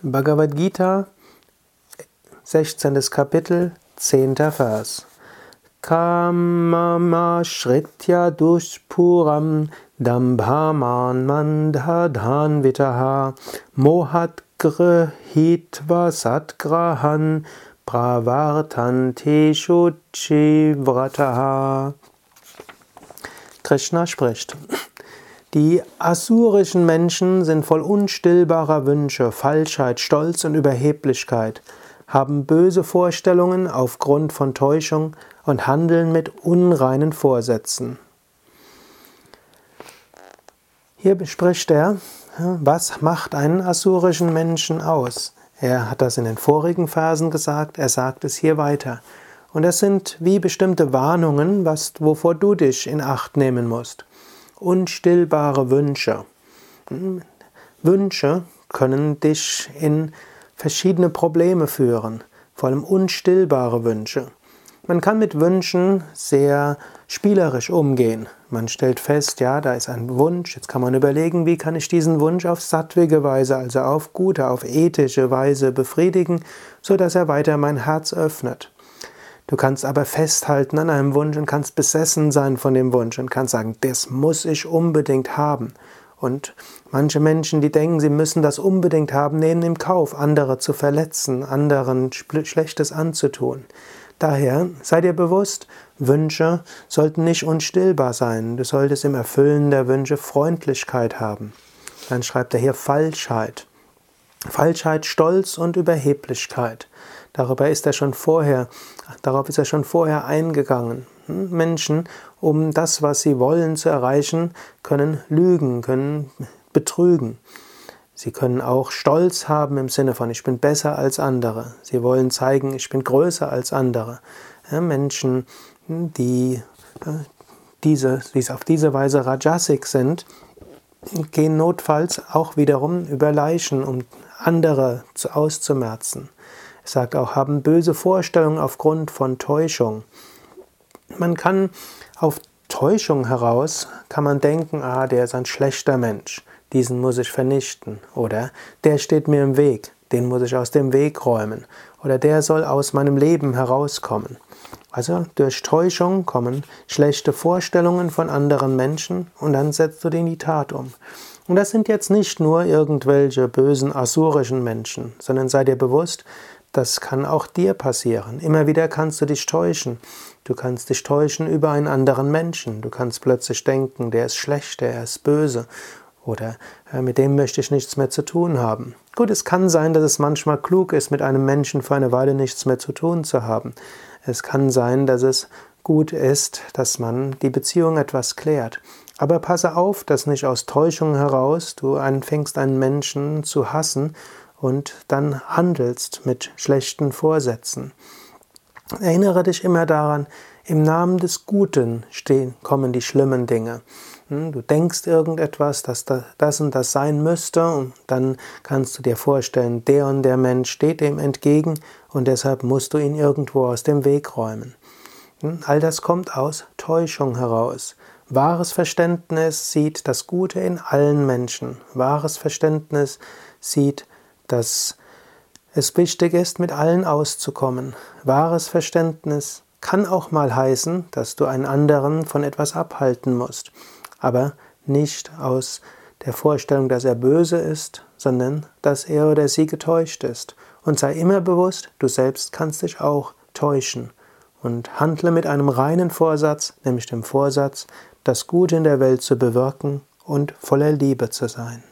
Bhagavad Gita, 16. Kapitel, 10. Vers. Kamama Shritya Dushpuram Dambhaman Mandhadhan Vitaha Mohat Grihitva Satgrahan Pravartanteshu Chivrataha Krishna spricht. Die assurischen Menschen sind voll unstillbarer Wünsche, Falschheit, Stolz und Überheblichkeit, haben böse Vorstellungen aufgrund von Täuschung und handeln mit unreinen Vorsätzen. Hier bespricht er, was macht einen assurischen Menschen aus? Er hat das in den vorigen Versen gesagt, er sagt es hier weiter. Und das sind wie bestimmte Warnungen, was, wovor du dich in Acht nehmen musst unstillbare Wünsche. Hm? Wünsche können dich in verschiedene Probleme führen, vor allem unstillbare Wünsche. Man kann mit Wünschen sehr spielerisch umgehen. Man stellt fest, ja, da ist ein Wunsch, jetzt kann man überlegen, wie kann ich diesen Wunsch auf sattwige Weise, also auf gute, auf ethische Weise befriedigen, so dass er weiter mein Herz öffnet. Du kannst aber festhalten an einem Wunsch und kannst besessen sein von dem Wunsch und kannst sagen, das muss ich unbedingt haben. Und manche Menschen, die denken, sie müssen das unbedingt haben, nehmen im Kauf, andere zu verletzen, anderen Schlechtes anzutun. Daher sei dir bewusst, Wünsche sollten nicht unstillbar sein. Du solltest im Erfüllen der Wünsche Freundlichkeit haben. Dann schreibt er hier Falschheit. Falschheit, Stolz und Überheblichkeit. Darüber ist er schon vorher, darauf ist er schon vorher eingegangen. Hm? Menschen, um das, was sie wollen zu erreichen, können lügen, können betrügen. Sie können auch Stolz haben im Sinne von, ich bin besser als andere. Sie wollen zeigen, ich bin größer als andere. Menschen, die, äh, diese, die auf diese Weise Rajasik sind, gehen notfalls auch wiederum über Leichen, um andere auszumerzen. Er sagt auch, haben böse Vorstellungen aufgrund von Täuschung. Man kann auf Täuschung heraus, kann man denken, ah, der ist ein schlechter Mensch, diesen muss ich vernichten. Oder der steht mir im Weg, den muss ich aus dem Weg räumen. Oder der soll aus meinem Leben herauskommen. Also durch Täuschung kommen schlechte Vorstellungen von anderen Menschen und dann setzt du die in die Tat um. Und das sind jetzt nicht nur irgendwelche bösen asurischen Menschen, sondern sei dir bewusst, das kann auch dir passieren. Immer wieder kannst du dich täuschen. Du kannst dich täuschen über einen anderen Menschen. Du kannst plötzlich denken, der ist schlecht, der ist böse oder äh, mit dem möchte ich nichts mehr zu tun haben. Gut, es kann sein, dass es manchmal klug ist, mit einem Menschen für eine Weile nichts mehr zu tun zu haben. Es kann sein, dass es gut ist, dass man die Beziehung etwas klärt. Aber passe auf, dass nicht aus Täuschung heraus du anfängst, einen Menschen zu hassen und dann handelst mit schlechten Vorsätzen. Erinnere dich immer daran, im Namen des Guten stehen, kommen die schlimmen Dinge. Hm, du denkst irgendetwas, dass das und das sein müsste, und dann kannst du dir vorstellen, der und der Mensch steht dem entgegen und deshalb musst du ihn irgendwo aus dem Weg räumen. Hm, all das kommt aus Täuschung heraus. Wahres Verständnis sieht das Gute in allen Menschen. Wahres Verständnis sieht dass es wichtig ist, mit allen auszukommen. Wahres Verständnis kann auch mal heißen, dass du einen anderen von etwas abhalten musst, aber nicht aus der Vorstellung, dass er böse ist, sondern dass er oder sie getäuscht ist. Und sei immer bewusst, du selbst kannst dich auch täuschen. Und handle mit einem reinen Vorsatz, nämlich dem Vorsatz, das Gute in der Welt zu bewirken und voller Liebe zu sein.